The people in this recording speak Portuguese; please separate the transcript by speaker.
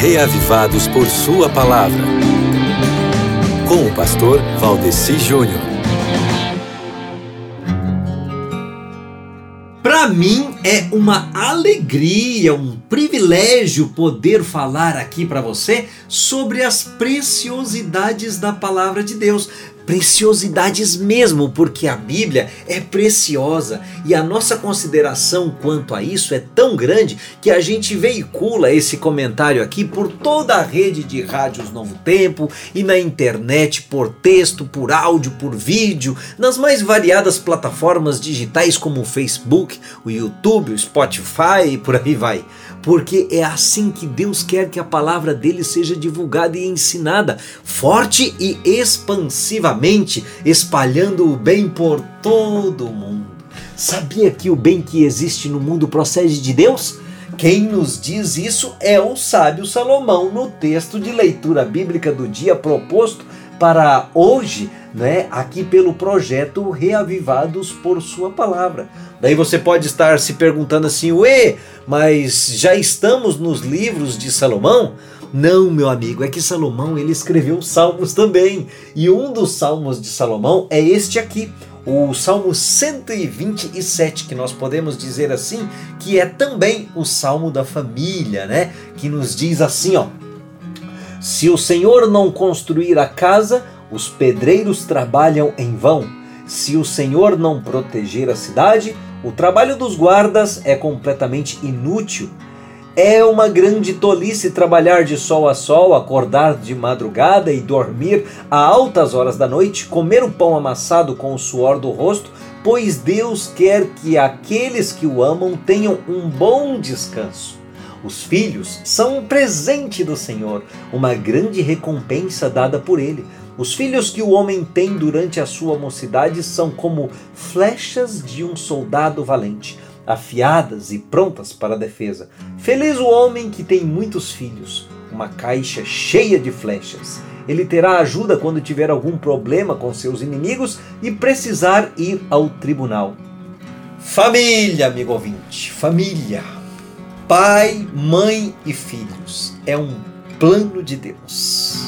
Speaker 1: reavivados por Sua palavra. Com o pastor Valdeci Júnior.
Speaker 2: Para mim é uma alegria, um privilégio poder falar aqui para você sobre as preciosidades da palavra de Deus preciosidades mesmo, porque a Bíblia é preciosa. E a nossa consideração quanto a isso é tão grande que a gente veicula esse comentário aqui por toda a rede de rádios Novo Tempo e na internet por texto, por áudio, por vídeo, nas mais variadas plataformas digitais como o Facebook, o YouTube, o Spotify e por aí vai. Porque é assim que Deus quer que a palavra dele seja divulgada e ensinada, forte e expansivamente, espalhando o bem por todo o mundo. Sabia que o bem que existe no mundo procede de Deus? Quem nos diz isso é o sábio Salomão no texto de leitura bíblica do dia proposto para hoje, né, aqui pelo projeto Reavivados por Sua Palavra. Daí você pode estar se perguntando assim, ué, mas já estamos nos livros de Salomão? Não, meu amigo, é que Salomão ele escreveu salmos também. E um dos salmos de Salomão é este aqui, o Salmo 127, que nós podemos dizer assim, que é também o salmo da família, né? Que nos diz assim, ó: Se o Senhor não construir a casa, os pedreiros trabalham em vão. Se o Senhor não proteger a cidade, o trabalho dos guardas é completamente inútil. É uma grande tolice trabalhar de sol a sol, acordar de madrugada e dormir a altas horas da noite, comer o pão amassado com o suor do rosto, pois Deus quer que aqueles que o amam tenham um bom descanso. Os filhos são um presente do Senhor, uma grande recompensa dada por Ele. Os filhos que o homem tem durante a sua mocidade são como flechas de um soldado valente, afiadas e prontas para a defesa. Feliz o homem que tem muitos filhos, uma caixa cheia de flechas. Ele terá ajuda quando tiver algum problema com seus inimigos e precisar ir ao tribunal. Família, amigo ouvinte, família. Pai, mãe e filhos. É um plano de Deus.